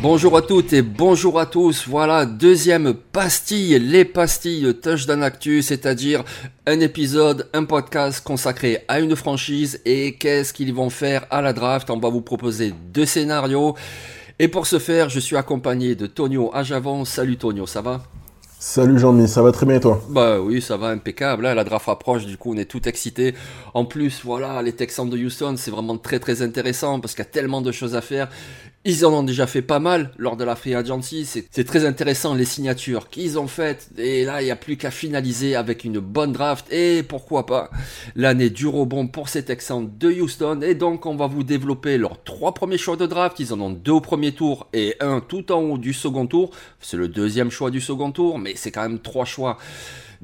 Bonjour à toutes et bonjour à tous. Voilà, deuxième pastille, les pastilles Touchdown Actu, c'est-à-dire un épisode, un podcast consacré à une franchise et qu'est-ce qu'ils vont faire à la draft. On va vous proposer deux scénarios. Et pour ce faire, je suis accompagné de Tonio Ajavon. Salut Tonio, ça va? Salut Jean-Mi, ça va très bien et toi Bah oui, ça va impeccable. Là, la draft approche, du coup, on est tout excité. En plus, voilà, les Texans de Houston, c'est vraiment très très intéressant parce qu'il y a tellement de choses à faire. Ils en ont déjà fait pas mal lors de la Free Agency. C'est très intéressant les signatures qu'ils ont faites. Et là, il n'y a plus qu'à finaliser avec une bonne draft. Et pourquoi pas l'année du rebond pour ces Texans de Houston. Et donc, on va vous développer leurs trois premiers choix de draft. Ils en ont deux au premier tour et un tout en haut du second tour. C'est le deuxième choix du second tour, c'est quand même trois choix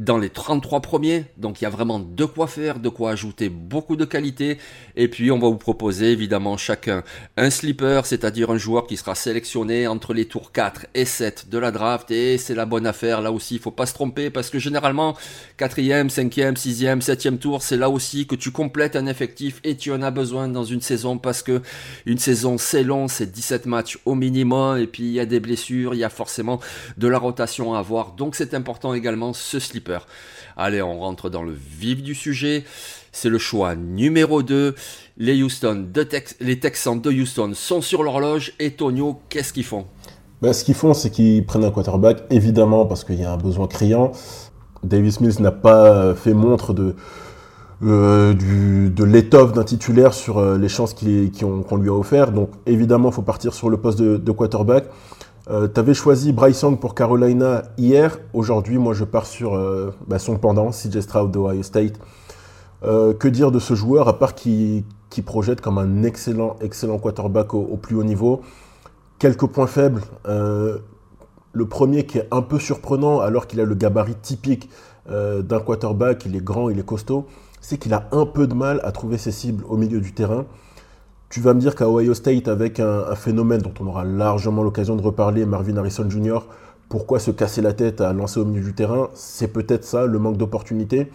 dans les 33 premiers. Donc il y a vraiment de quoi faire, de quoi ajouter beaucoup de qualité. Et puis on va vous proposer évidemment chacun un sleeper, c'est-à-dire un joueur qui sera sélectionné entre les tours 4 et 7 de la draft. Et c'est la bonne affaire. Là aussi, il faut pas se tromper parce que généralement, 4e, 5e, 6e, 7e tour, c'est là aussi que tu complètes un effectif et tu en as besoin dans une saison parce que une saison c'est long, c'est 17 matchs au minimum. Et puis il y a des blessures, il y a forcément de la rotation à avoir. Donc c'est important également ce sleeper. Allez, on rentre dans le vif du sujet. C'est le choix numéro 2. Les, Texans de Houston sont sur l'horloge. Et Tonio, qu'est-ce qu'ils font? Ben, Ce qu'ils font, c'est qu'ils prennent un quarterback, évidemment, parce qu'il y a un besoin criant. Davis Mills n'a pas fait montre de, euh, l'étoffe d'un titulaire sur euh, les chances qu'on lui a offert. Donc évidemment, il faut partir sur le poste de quarterback. Euh, tu avais choisi Bryce Young pour Carolina hier. Aujourd'hui, moi, je pars sur euh, bah, son pendant, CJ Stroud d'Ohio State. Euh, que dire de ce joueur, à part qu'il projette comme un excellent, excellent quarterback au, plus haut niveau? Quelques points faibles. le premier qui est un peu surprenant, alors qu'il a le gabarit typique d'un quarterback, il est grand, il est costaud, c'est qu'il a un peu de mal à trouver ses cibles au milieu du terrain. Tu vas me dire qu'à Ohio State, avec un, phénomène dont on aura largement l'occasion de reparler, Marvin Harrison Jr., pourquoi se casser la tête à lancer au milieu du terrain C'est peut-être ça, le manque d'opportunité.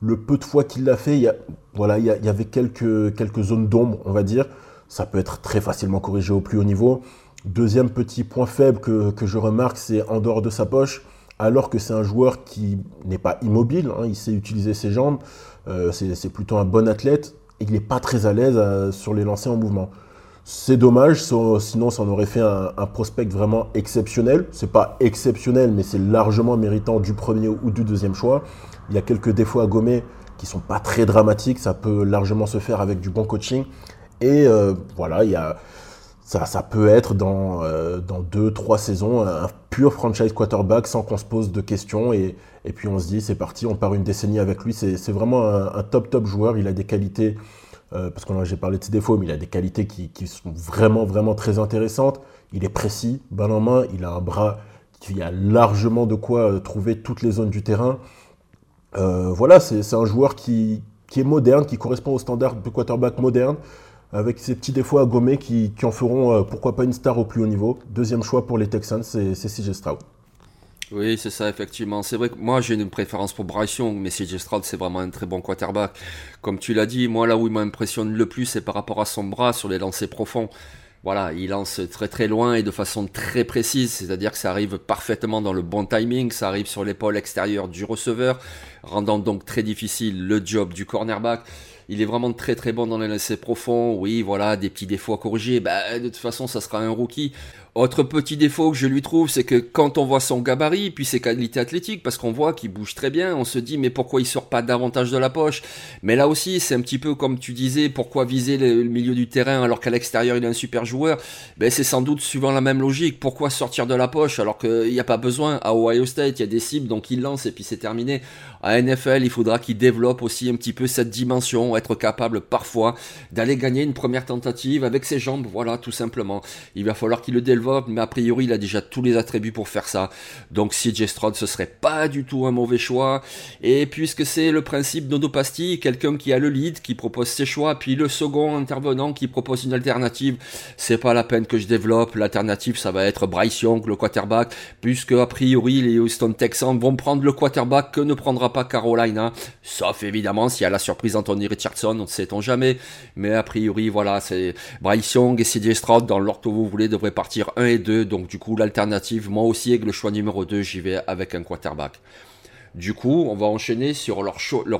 Le peu de fois qu'il l'a fait, il y, voilà, il y, avait quelques, quelques zones d'ombre, on va dire. Ça peut être très facilement corrigé au plus haut niveau. Deuxième petit point faible que, je remarque, c'est en dehors de sa poche, alors que c'est un joueur qui n'est pas immobile, hein, il sait utiliser ses jambes, euh, c'est plutôt un bon athlète il n'est pas très à l'aise euh, sur les lancers en mouvement. C'est dommage, sinon ça en aurait fait un, prospect vraiment exceptionnel. C'est pas exceptionnel, mais c'est largement méritant du premier ou du deuxième choix. Il y a quelques défauts à gommer qui sont pas très dramatiques. Ça peut largement se faire avec du bon coaching. Et euh, voilà, il y a, ça, peut être dans, euh, dans deux, trois saisons un pur franchise quarterback sans qu'on se pose de questions. Et, puis on se dit, c'est parti, on part une décennie avec lui. C'est vraiment un, top, top joueur. Il a des qualités, euh, parce que j'ai parlé de ses défauts, mais il a des qualités qui, sont vraiment, vraiment très intéressantes. Il est précis, balle en main, il a un bras qui a largement de quoi euh, trouver toutes les zones du terrain. Euh, voilà, c'est un joueur qui, qui est moderne, qui correspond au standard de quarterback moderne avec ses petits défauts à gommer qui, qui en feront pourquoi pas une star au plus haut niveau. Deuxième choix pour les Texans, c'est CJ Stroud. Oui, c'est ça, effectivement. C'est vrai que moi, j'ai une préférence pour Bryce mais CJ Stroud, c'est vraiment un très bon quarterback. Comme tu l'as dit, moi, là où il m'impressionne le plus, c'est par rapport à son bras sur les lancers profonds. Voilà, il lance très très loin et de façon très précise, c'est-à-dire que ça arrive parfaitement dans le bon timing, ça arrive sur l'épaule extérieure du receveur, rendant donc très difficile le job du cornerback. Il est vraiment très très bon dans les lancers profonds. Oui, voilà, des petits défauts à corriger. Bah, de toute façon, ça sera un rookie. Autre petit défaut que je lui trouve, c'est que quand on voit son gabarit, puis ses qualités athlétiques, parce qu'on voit qu'il bouge très bien, on se dit mais pourquoi il sort pas davantage de la poche? Mais là aussi, c'est un petit peu comme tu disais, pourquoi viser le, milieu du terrain alors qu'à l'extérieur il est un super joueur? Ben c'est sans doute suivant la même logique. Pourquoi sortir de la poche alors qu'il n'y a pas besoin? À Ohio State, il y a des cibles, donc il lance et puis c'est terminé. À NFL, il faudra qu'il développe aussi un petit peu cette dimension, être capable parfois d'aller gagner une première tentative avec ses jambes, voilà, tout simplement. Il va falloir qu'il le développe, mais a priori, il a déjà tous les attributs pour faire ça. Donc CJ Stroud, ce serait pas du tout un mauvais choix. Et puisque c'est le principe d'Odopasti, quelqu'un qui a le lead, qui propose ses choix, puis le second intervenant qui propose une alternative, c'est pas la peine que je développe. L'alternative, ça va être Bryce Young, le quarterback, puisque a priori, les Houston Texans vont prendre le quarterback que ne prendra pas Carolina, sauf évidemment s'il y a la surprise Anthony Richardson, on ne sait-on jamais. Mais a priori, voilà, c'est Bryce Young et CJ Stroud dans l'ordre que vous voulez devraient partir 1 et 2. Donc du coup, l'alternative, moi aussi avec le choix numéro 2, j'y vais avec un quarterback. Du coup, on va enchaîner sur leur,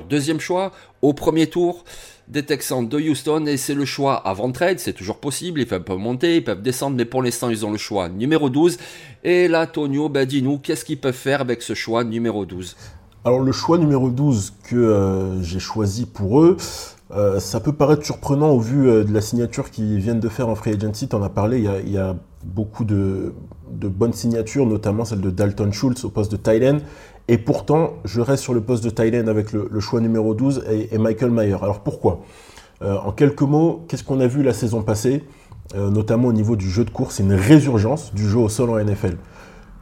deuxième choix au premier tour des Texans de Houston et c'est le choix avant trade, c'est toujours possible, ils peuvent monter, ils peuvent descendre, mais pour l'instant ils ont le choix numéro 12. Et là, Tonio, dis-nous, qu'est-ce qu'ils peuvent faire avec ce choix numéro 12 alors le choix numéro 12 que euh, j'ai choisi pour eux, euh, ça peut paraître surprenant au vu euh, de la signature qu'ils viennent de faire en free agency. Tu en as parlé, il y a, beaucoup de, bonnes signatures, notamment celle de Dalton Schultz au poste de Thailand. Et pourtant, je reste sur le poste de Thailand avec le, choix numéro 12 et, Michael Mayer. Alors pourquoi? En quelques mots, qu'est-ce qu'on a vu la saison passée, notamment au niveau du jeu de course C'est une résurgence du jeu au sol en NFL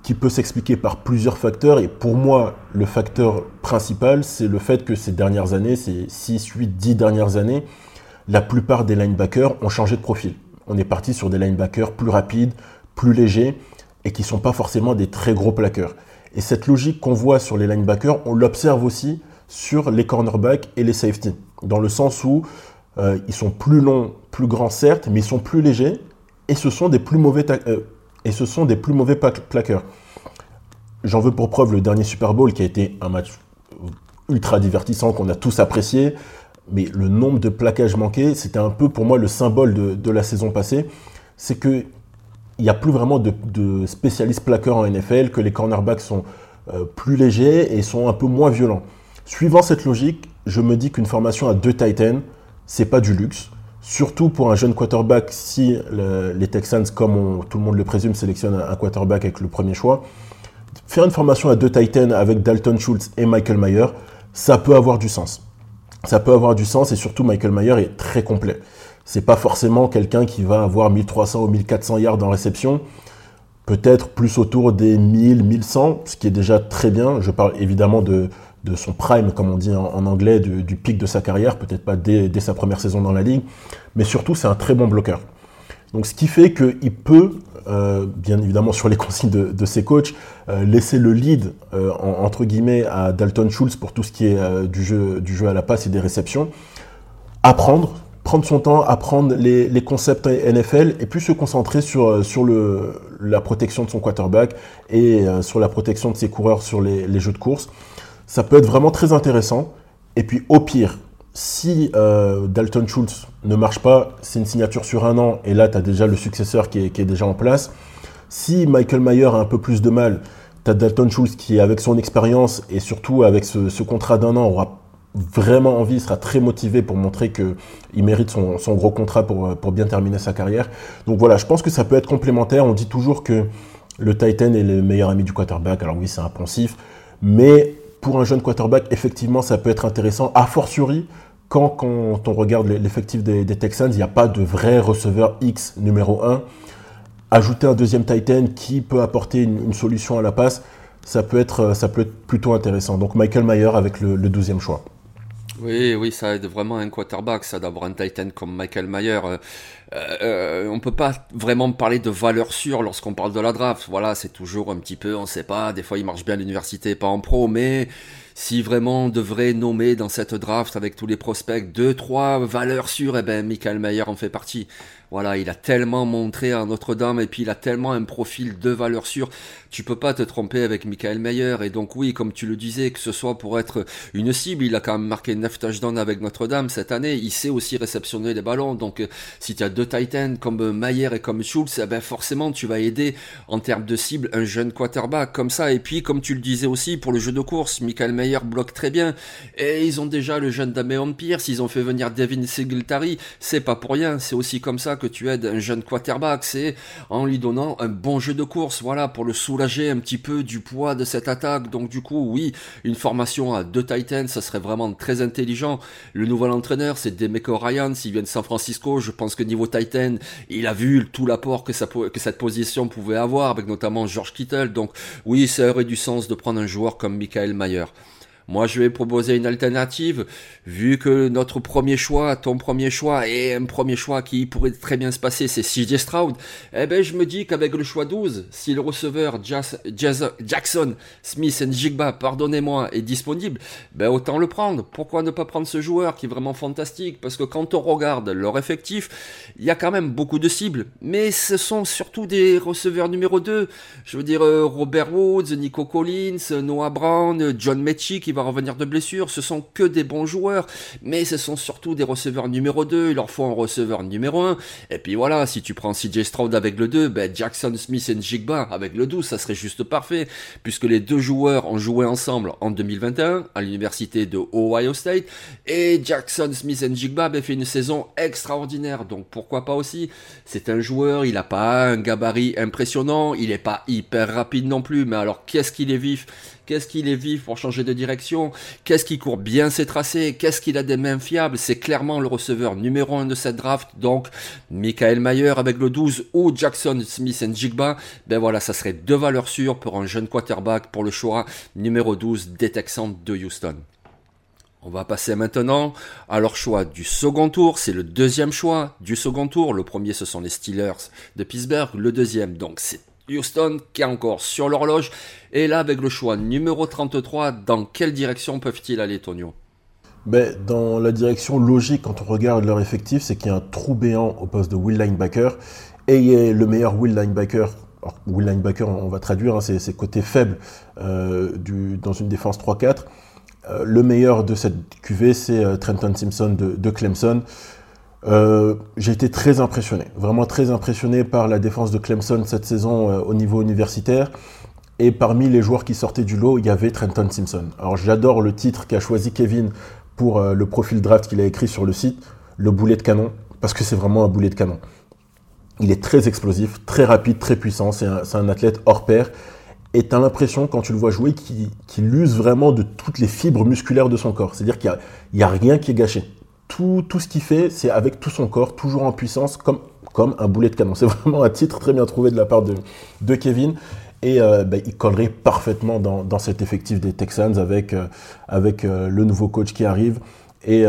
qui peut s'expliquer par plusieurs facteurs. Et pour moi, le facteur principal, c'est le fait que ces dernières années, ces 6, 8, 10 dernières années, la plupart des linebackers ont changé de profil. On est parti sur des linebackers plus rapides, plus légers, et qui ne sont pas forcément des très gros plaqueurs. Et cette logique qu'on voit sur les linebackers, on l'observe aussi sur les cornerbacks et les safety. Dans le sens où euh, ils sont plus longs, plus grands certes, mais ils sont plus légers, et ce sont des plus mauvais euh, et ce sont des plus mauvais plaqueurs. J'en veux pour preuve le dernier Super Bowl qui a été un match ultra divertissant qu'on a tous apprécié, mais le nombre de plaquages manqués, c'était un peu pour moi le symbole de, la saison passée. C'est que il n'y a plus vraiment de, spécialistes plaqueurs en NFL, que les cornerbacks sont euh, plus légers et sont un peu moins violents. Suivant cette logique, je me dis qu'une formation à deux Titans, c'est pas du luxe. Surtout pour un jeune quarterback, si les Texans, comme tout le monde le présume, sélectionnent un quarterback avec le premier choix, faire une formation à deux Titans avec Dalton Schultz et Michael Mayer, ça peut avoir du sens. Ça peut avoir du sens et surtout Michael Mayer est très complet. C'est pas forcément quelqu'un qui va avoir 1300 ou 1400 yards en réception. Peut-être plus autour des 1000, 1100, ce qui est déjà très bien. Je parle évidemment de, de son prime, comme on dit en, anglais, du, pic de sa carrière, peut-être pas dès, sa première saison dans la ligue, mais surtout c'est un très bon bloqueur. Donc ce qui fait qu'il peut, euh, bien évidemment sur les consignes de, ses coachs, euh, laisser le lead euh, entre guillemets à Dalton Schultz pour tout ce qui est du, jeu, du jeu à la passe et des réceptions, apprendre, prendre son temps, apprendre les, concepts NFL et puis se concentrer sur, sur le, la protection de son quarterback et sur la protection de ses coureurs sur les, les jeux de course ça peut être vraiment très intéressant. Et puis au pire, si euh, Dalton Schultz ne marche pas, c'est une signature sur un an, et là tu as déjà le successeur qui est, déjà en place. Si Michael Mayer a un peu plus de mal, tu as Dalton Schultz qui, avec son expérience et surtout avec ce, contrat d'un an, aura vraiment envie, sera très motivé pour montrer qu'il mérite son, gros contrat pour, pour, bien terminer sa carrière. Donc voilà, je pense que ça peut être complémentaire. On dit toujours que le Titan est le meilleur ami du quarterback. Alors oui, c'est un poncif, mais pour un jeune quarterback, effectivement, ça peut être intéressant, a fortiori quand, quand on regarde l'effectif des, Texans, il n'y a pas de vrai receveur X numéro 1. Ajouter un deuxième Titan qui peut apporter une, solution à la passe, ça peut, être, plutôt intéressant. Donc Michael Mayer avec le, le 12 choix. Oui, oui, ça aide vraiment un quarterback, ça d'avoir un Titan comme Michael Mayer. Euh, euh, on peut pas vraiment parler de valeur sûre lorsqu'on parle de la draft. Voilà, c'est toujours un petit peu, on sait pas. Des fois, il marche bien à l'université, pas en pro, mais si vraiment on devrait nommer dans cette draft avec tous les prospects deux, trois valeurs sûres, eh ben, Michael Mayer en fait partie. Voilà, il a tellement montré à Notre-Dame et puis il a tellement un profil de valeur sûre. Tu peux pas te tromper avec Michael Mayer. Et donc oui, comme tu le disais, que ce soit pour être une cible, il a quand même marqué 9 touchdowns avec Notre-Dame cette année. Il sait aussi réceptionner les ballons. Donc euh, si tu as deux Titans comme Mayer et comme Schultz, eh ben forcément tu vas aider en termes de cible un jeune quarterback comme ça. Et puis comme tu le disais aussi pour le jeu de course, Michael Mayer bloque très bien. Et ils ont déjà le jeune Dameon Pierce, ils ont fait venir Devin Singletary. C'est pas pour rien. C'est aussi comme ça que tu aides un jeune quarterback, c'est en lui donnant un bon jeu de course, voilà, pour le soulager un petit peu du poids de cette attaque. Donc du coup, oui, une formation à deux Titans, ça serait vraiment très intelligent. Le nouvel entraîneur, c'est Demeco Ryan, s'il vient de San Francisco, je pense que niveau Titan, il a vu tout l'apport que, que cette position pouvait avoir, avec notamment George Kittle. Donc oui, ça aurait du sens de prendre un joueur comme Michael Mayer. Moi, je vais proposer une alternative, vu que notre premier choix, ton premier choix, est un premier choix qui pourrait très bien se passer, c'est CJ Stroud. Eh ben, je me dis qu'avec le choix 12, si le receveur Jackson Smith and Jigba, pardonnez-moi, est disponible, ben autant le prendre. Pourquoi ne pas prendre ce joueur qui est vraiment fantastique? Parce que quand on regarde leur effectif, il y a quand même beaucoup de cibles, mais ce sont surtout des receveurs numéro 2. Je veux dire euh, Robert Woods, Nico Collins, Noah Brown, John Mechie revenir de blessure, ce sont que des bons joueurs, mais ce sont surtout des receveurs numéro 2, il leur faut un receveur numéro 1, et puis voilà, si tu prends CJ Stroud avec le 2, ben Jackson Smith et Jigba avec le 12, ça serait juste parfait, puisque les deux joueurs ont joué ensemble en 2021 à l'université de Ohio State, et Jackson Smith et Jigba ben, fait une saison extraordinaire, donc pourquoi pas aussi, c'est un joueur, il n'a pas un gabarit impressionnant, il n'est pas hyper rapide non plus, mais alors qu'est-ce qu'il est vif? Qu'est-ce qu'il est vif pour changer de direction? Qu'est-ce qui court bien ses tracés? Qu'est-ce qu'il a des mains fiables? C'est clairement le receveur numéro 1 de cette draft. Donc, Michael Mayer avec le 12 ou Jackson Smith and Jigba. Ben voilà, ça serait deux valeurs sûres pour un jeune quarterback pour le choix numéro 12 des Texans de Houston. On va passer maintenant à leur choix du second tour. C'est le deuxième choix du second tour. Le premier, ce sont les Steelers de Pittsburgh. Le deuxième, donc, c'est Houston qui est encore sur l'horloge. Et là, avec le choix numéro 33, dans quelle direction peuvent-ils aller, Tonio? Ben, Dans la direction logique, quand on regarde leur effectif, c'est qu'il y a un trou béant au poste de will linebacker. Et le meilleur will linebacker. Alors, will linebacker, on va traduire, hein, c'est côté faible euh, dans une défense 3-4. Euh, le meilleur de cette QV, c'est euh, Trenton Simpson de Clemson. Euh, j'ai été très impressionné, vraiment très impressionné par la défense de Clemson cette saison euh, au niveau universitaire. Et parmi les joueurs qui sortaient du lot, il y avait Trenton Simpson. Alors j'adore le titre qu'a choisi Kevin pour euh, le profil draft qu'il a écrit sur le site, le boulet de canon, parce que c'est vraiment un boulet de canon. Il est très explosif, très rapide, très puissant, c'est un, athlète hors pair. Et tu as l'impression, quand tu le vois jouer, qu'il use vraiment de toutes les fibres musculaires de son corps. C'est-à-dire qu'il n'y a, a rien qui est gâché tout, ce qu'il fait, c'est avec tout son corps, toujours en puissance, comme, un boulet de canon. C'est vraiment un titre très bien trouvé de la part de, Kevin. Et euh, ben, il collerait parfaitement dans, cet effectif des Texans avec, euh, euh, le nouveau coach qui arrive et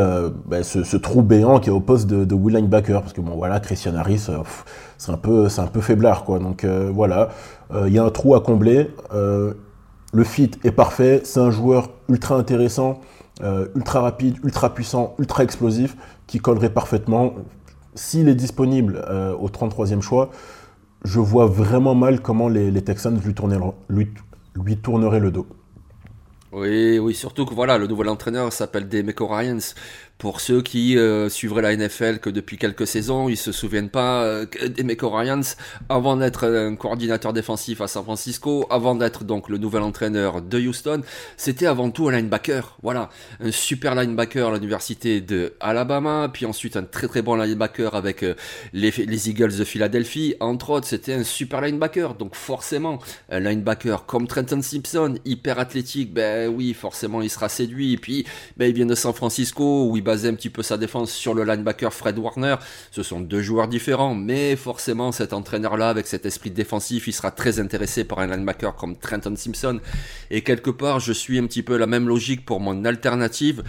ben, ce, trou béant qui est au poste de, de Will Linebacker. Parce que voilà, Christian Harris, c'est un, peu, un peu faiblard. Quoi. Donc voilà, il y a un trou à combler. le fit est parfait. C'est un joueur ultra intéressant. Euh, ultra rapide, ultra puissant, ultra explosif, qui collerait parfaitement. S'il est disponible euh, au 33e choix, je vois vraiment mal comment les, Texans lui, tourneraient le dos. Oui, oui, surtout que voilà, le nouvel entraîneur s'appelle Demeco Ryans. Pour ceux qui euh, suivraient la NFL que depuis quelques saisons, ils se souviennent pas euh, Demeco Ryans, avant d'être un coordinateur défensif à San Francisco, avant d'être donc le nouvel entraîneur de Houston, c'était avant tout un linebacker. Voilà, un super linebacker à l'université de Alabama, puis ensuite un très très bon linebacker avec euh, les, les, Eagles de Philadelphie. Entre autres, c'était un super linebacker. Donc forcément, un linebacker comme Trenton Simpson, hyper athlétique, ben oui, forcément il sera séduit. Et puis, ben il vient de San Francisco où basait un petit peu sa défense sur le linebacker Fred Warner. Ce sont deux joueurs différents, mais forcément cet entraîneur-là, avec cet esprit défensif, il sera très intéressé par un linebacker comme Trenton Simpson. Et quelque part, je suis un petit peu la même logique pour mon alternative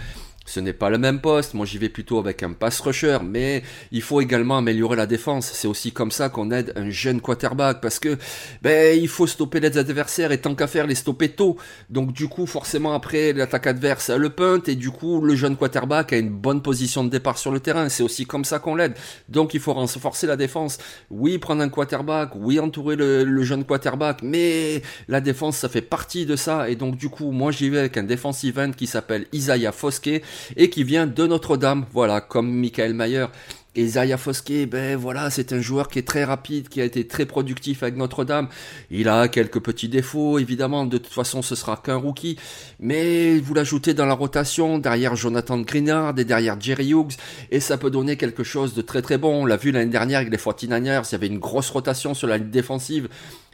Ce n'est pas le même poste. Moi, j'y vais plutôt avec un pass rusher, mais il faut également améliorer la défense. C'est aussi comme ça qu'on aide un jeune quarterback parce que, ben, il faut stopper les adversaires et tant qu'à faire, les stopper tôt. Donc, du coup, forcément, après, l'attaque adverse a le punt et du coup, le jeune quarterback a une bonne position de départ sur le terrain. C'est aussi comme ça qu'on l'aide. Donc, il faut renforcer la défense. Oui, prendre un quarterback. Oui, entourer le, jeune quarterback. Mais la défense, ça fait partie de ça. Et donc, du coup, moi, j'y vais avec un defensive end qui s'appelle Isaiah Foskey et qui vient de Notre-Dame, voilà, comme Michael Mayer. Et Zaya Foskey, ben voilà, c'est un joueur qui est très rapide, qui a été très productif avec Notre-Dame. Il a quelques petits défauts, évidemment, de toute façon ce sera qu'un rookie. Mais vous l'ajoutez dans la rotation, derrière Jonathan Greenard et derrière Jerry Hughes, et ça peut donner quelque chose de très très bon. On l'a vu l'année dernière avec les 49ers, il y avait une grosse rotation sur la ligne défensive.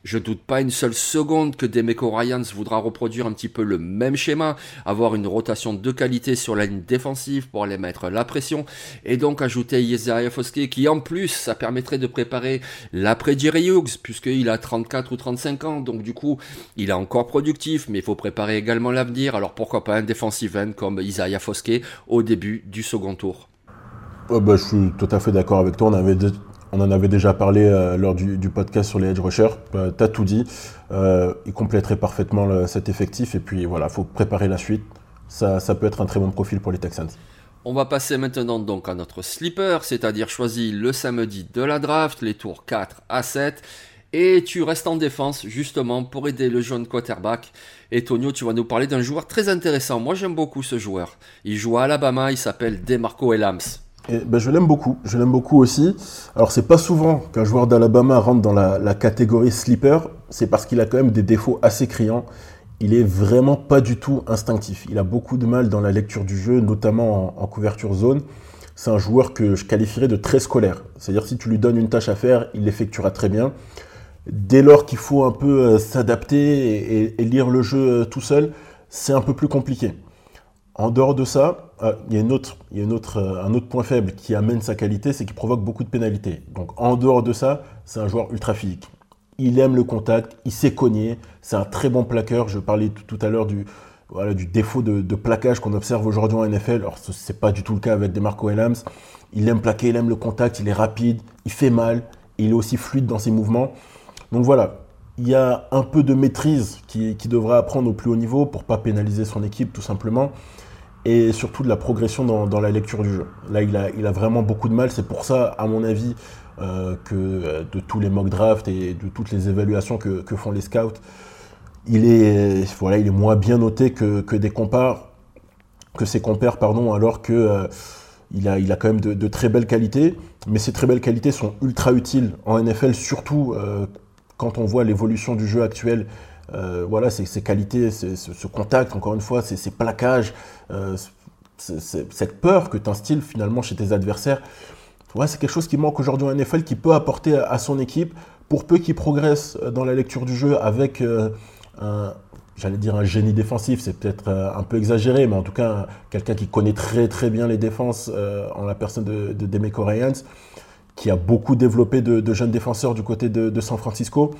Je doute pas une seule seconde que Demeco Ryans voudra reproduire un petit peu le même schéma, avoir une rotation de qualité sur la ligne défensive pour aller mettre la pression, et donc ajouter Isaiah Foskey qui en plus ça permettrait de préparer l'après Jerry Hughes, puisqu'il a 34 ou 35 ans, donc du coup il est encore productif, mais il faut préparer également l'avenir, alors pourquoi pas un defensive end comme Isaiah Foskey au début du second tour? bah, je suis tout à fait d'accord avec toi. On avait on en avait déjà parlé euh, lors du, podcast sur les edge rushers. Euh, tu as tout dit. Euh, il compléterait parfaitement cet effectif. Et puis voilà, il faut préparer la suite. Ça, ça peut être un très bon profil pour les Texans. On va passer maintenant donc à notre sleeper, c'est-à-dire choisi le samedi de la draft, les tours 4 à 7. Et tu restes en défense justement pour aider le jeune quarterback. Et Tonio, tu vas nous parler d'un joueur très intéressant. Moi j'aime beaucoup ce joueur. Il joue à Alabama, il s'appelle Demarco Elams ben, je l'aime beaucoup, je l'aime beaucoup aussi. Alors c'est pas souvent qu'un joueur d'Alabama rentre dans la, catégorie sleeper, c'est parce qu'il a quand même des défauts assez criants. Il est vraiment pas du tout instinctif. Il a beaucoup de mal dans la lecture du jeu, notamment en, couverture zone. C'est un joueur que je qualifierais de très scolaire. C'est-à-dire si tu lui donnes une tâche à faire, il l'effectuera très bien. Dès lors qu'il faut un peu euh, s'adapter et, lire le jeu euh, tout seul, c'est un peu plus compliqué. En dehors de ça, il y a, autre, il y a autre, euh, un autre point faible qui amène sa qualité, c'est qu'il provoque beaucoup de pénalités. Donc en dehors de ça, c'est un joueur ultra physique. Il aime le contact, il sait cogner, c'est un très bon plaqueur. Je parlais tout, à l'heure du, voilà, du défaut de, de plaquage qu'on observe aujourd'hui en NFL. Alors ce n'est pas du tout le cas avec Demarco Elams. Il aime plaquer, il aime le contact, il est rapide, il fait mal, il est aussi fluide dans ses mouvements. Donc voilà, il y a un peu de maîtrise qui, qui devra apprendre au plus haut niveau pour pas pénaliser son équipe tout simplement et surtout de la progression dans, la lecture du jeu. Là, il a, il a vraiment beaucoup de mal. C'est pour ça, à mon avis, euh, que euh, de tous les mock drafts et de toutes les évaluations que, font les scouts, il est, voilà, il est moins bien noté que, que des compars, que ses compères, pardon, alors que euh, il, a, il a quand même de, très belles qualités. Mais ces très belles qualités sont ultra utiles en NFL, surtout quand on voit l'évolution du jeu actuel voilà, ces, qualités, ce, contact, encore une fois, ces, plaquages, euh, cette peur que tu instilles finalement chez tes adversaires. c'est quelque chose qui manque aujourd'hui en NFL, qui peut apporter à, son équipe, pour peu qu'il progresse dans la lecture du jeu avec euh, un, j'allais dire un génie défensif, c'est peut-être un peu exagéré, mais en tout cas quelqu'un qui connaît très très bien les défenses en la personne de, de Demeco qui a beaucoup développé de, jeunes défenseurs du côté de San Francisco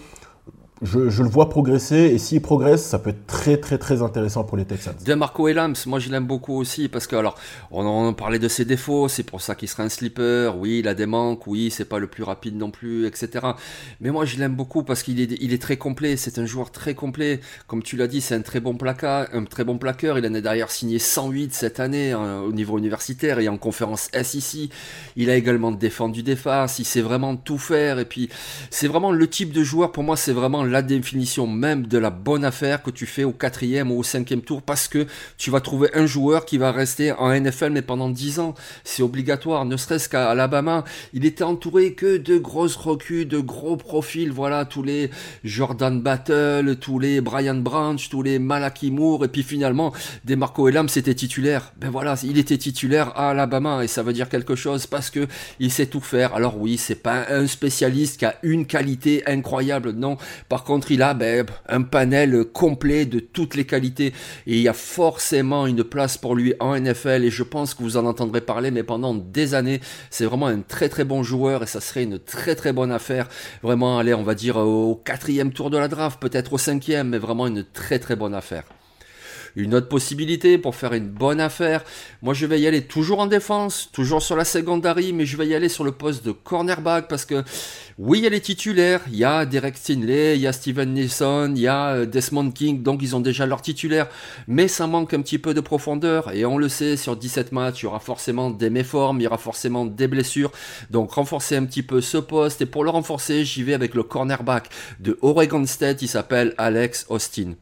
je, le vois progresser et s'il progresse, ça peut être très très très intéressant pour les Texans. Marco Elams, moi je l'aime beaucoup aussi parce que alors on en parlait de ses défauts, c'est pour ça qu'il sera un slipper. Oui, il a des manques, oui, c'est pas le plus rapide non plus, etc. Mais moi je l'aime beaucoup parce qu'il est, il est très complet. C'est un joueur très complet. Comme tu l'as dit, c'est un très bon placard, un très bon plaqueur. Il en a d'ailleurs signé 108 cette année hein, au niveau universitaire et en conférence SEC. Il a également défendu des faces. Il sait vraiment tout faire et puis c'est vraiment le type de joueur. Pour moi, c'est vraiment la définition même de la bonne affaire que tu fais au quatrième ou au cinquième tour parce que tu vas trouver un joueur qui va rester en NFL mais pendant 10 ans. C'est obligatoire, ne serait-ce qu'à Alabama. Il était entouré que de grosses recrues, de gros profils, voilà, tous les Jordan Battle, tous les Brian Branch, tous les Malaki Moore, et puis finalement, Demarco Elam, c'était titulaire. Ben voilà, il était titulaire à Alabama, et ça veut dire quelque chose parce que il sait tout faire. Alors oui, c'est pas un spécialiste qui a une qualité incroyable, non. Par contre, il a ben, un panel complet de toutes les qualités et il y a forcément une place pour lui en NFL et je pense que vous en entendrez parler mais pendant des années. C'est vraiment un très très bon joueur et ça serait une très très bonne affaire. Vraiment, aller, on va dire au quatrième tour de la draft, peut-être au cinquième, mais vraiment une très très bonne affaire. Une autre possibilité pour faire une bonne affaire. Moi, je vais y aller toujours en défense, toujours sur la secondary, mais je vais y aller sur le poste de cornerback parce que oui, il y a les titulaires, il y a Derek Stinley, il y a Steven Nelson, il y a euh, Desmond King, donc ils ont déjà leurs titulaires, mais ça manque un petit peu de profondeur, et on le sait, sur 17 matchs, il y aura forcément des méformes, il y aura forcément des blessures, donc renforcer un petit peu ce poste, et pour le renforcer, j'y vais avec le cornerback de Oregon State, il s'appelle Alex Austin.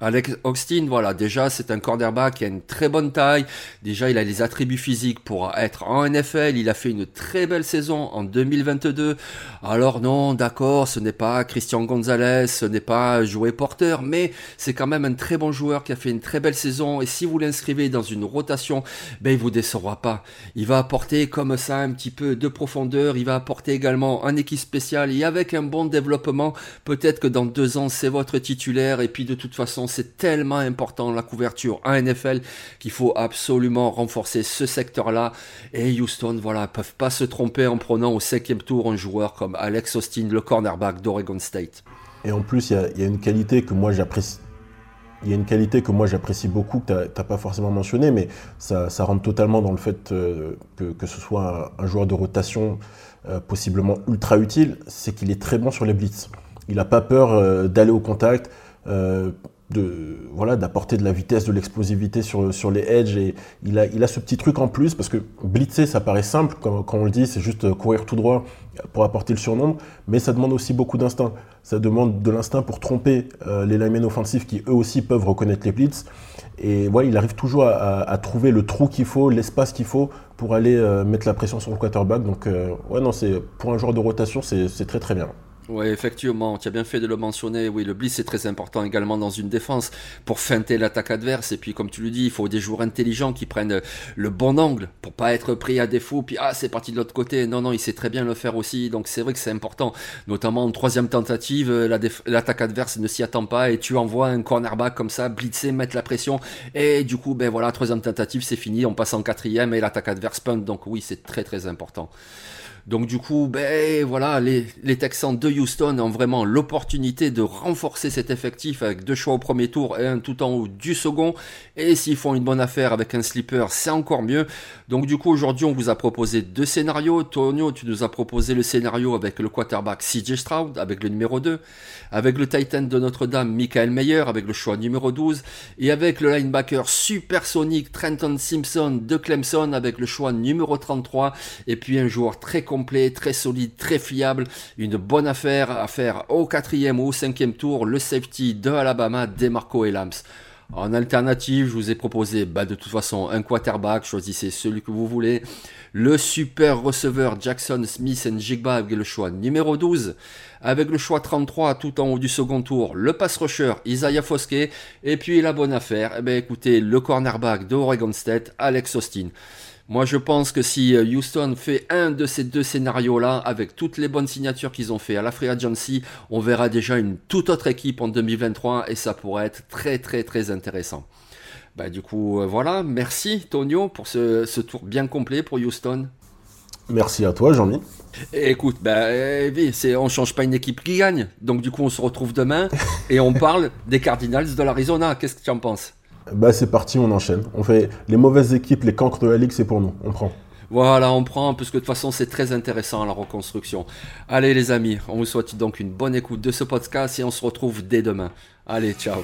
Alex Austin, voilà, déjà c'est un cornerback qui a une très bonne taille. Déjà, il a les attributs physiques pour être en NFL. Il a fait une très belle saison en 2022. Alors non, d'accord, ce n'est pas Christian Gonzalez, ce n'est pas joué porteur, mais c'est quand même un très bon joueur qui a fait une très belle saison. Et si vous l'inscrivez dans une rotation, ben il vous décevra pas. Il va apporter comme ça un petit peu de profondeur. Il va apporter également un équipe spéciale et avec un bon développement, peut-être que dans deux ans c'est votre titulaire. Et puis de toute façon c'est tellement important la couverture en NFL qu'il faut absolument renforcer ce secteur-là. Et Houston, voilà, peuvent pas se tromper en prenant au cinquième tour un joueur comme Alex Austin, le cornerback d'Oregon State. Et en plus, il y, a une qualité que moi j'apprécie. Il y a une qualité que moi j'apprécie beaucoup, que tu n'as pas forcément mentionné, mais ça, rentre totalement dans le fait euh, que, ce soit un, joueur de rotation euh, possiblement ultra utile, c'est qu'il est très bon sur les blitz. Il n'a pas peur euh, d'aller au contact voilà d'apporter de la vitesse, de l'explosivité sur, sur les edges. Et il a, il a ce petit truc en plus parce que blitzer ça paraît simple quand, quand on le dit c'est juste courir tout droit pour apporter le surnombre mais ça demande aussi beaucoup d'instinct. Ça demande de l'instinct pour tromper euh, les linemen offensifs qui eux aussi peuvent reconnaître les blitz. Et voilà il arrive toujours à, trouver le trou qu'il faut l'espace qu'il faut pour aller euh, mettre la pression sur le quarterback. Donc euh, ouais non c'est pour un joueur de rotation c'est très très bien oui, effectivement, tu as bien fait de le mentionner. Oui, le blitz est très important également dans une défense pour feinter l'attaque adverse. Et puis, comme tu le dis, il faut des joueurs intelligents qui prennent le bon angle pour pas être pris à défaut. Puis, ah, c'est parti de l'autre côté. Non, non, il sait très bien le faire aussi. Donc, c'est vrai que c'est important. Notamment en troisième tentative, l'attaque adverse ne s'y attend pas et tu envoies un cornerback comme ça, blitzer, mettre la pression. Et du coup, ben voilà, troisième tentative, c'est fini. On passe en quatrième et l'attaque adverse punt. Donc, oui, c'est très, très important. Donc du coup, ben voilà, les, Texans de Houston ont vraiment l'opportunité de renforcer cet effectif avec deux choix au premier tour et un tout en haut du second. Et s'ils font une bonne affaire avec un slipper, c'est encore mieux. Donc du coup, aujourd'hui, on vous a proposé deux scénarios. Tonio, tu nous as proposé le scénario avec le quarterback CJ Stroud, avec le numéro 2, avec le Titan de Notre-Dame, Michael Meyer, avec le choix numéro 12, et avec le linebacker supersonique Trenton Simpson de Clemson, avec le choix numéro 33, et puis un joueur très complet, très solide, très fiable, une bonne affaire à faire au quatrième ou au cinquième tour, le safety de Alabama, Demarco Elams. En alternative, je vous ai proposé bah, de toute façon un quarterback, choisissez celui que vous voulez. Le super receveur Jackson Smith Jigba avec le choix numéro 12. Avec le choix 33 tout en haut du second tour, le pass rusher Isaiah Foskey. Et puis la bonne affaire, eh bien, écoutez, le cornerback de Oregon State, Alex Austin. Moi, je pense que si euh, Houston fait un de ces deux scénarios-là, avec toutes les bonnes signatures qu'ils ont fait à la Free Agency, on verra déjà une toute autre équipe en 2023 et ça pourrait être très très très intéressant. Bah, du coup, euh, voilà, merci Tonio pour ce, tour bien complet pour Houston. Merci à toi, Jean-Mi. Écoute, bah, eh, c'est, on change pas une équipe qui gagne. Donc, du coup, on se retrouve demain et on parle des Cardinals de l'Arizona. Qu'est-ce que tu en penses? Bah c'est parti, on enchaîne. On fait les mauvaises équipes, les cancres de la ligue, c'est pour nous. On prend. Voilà, on prend, parce que de toute façon, c'est très intéressant la reconstruction. Allez les amis, on vous souhaite donc une bonne écoute de ce podcast et on se retrouve dès demain. Allez, ciao.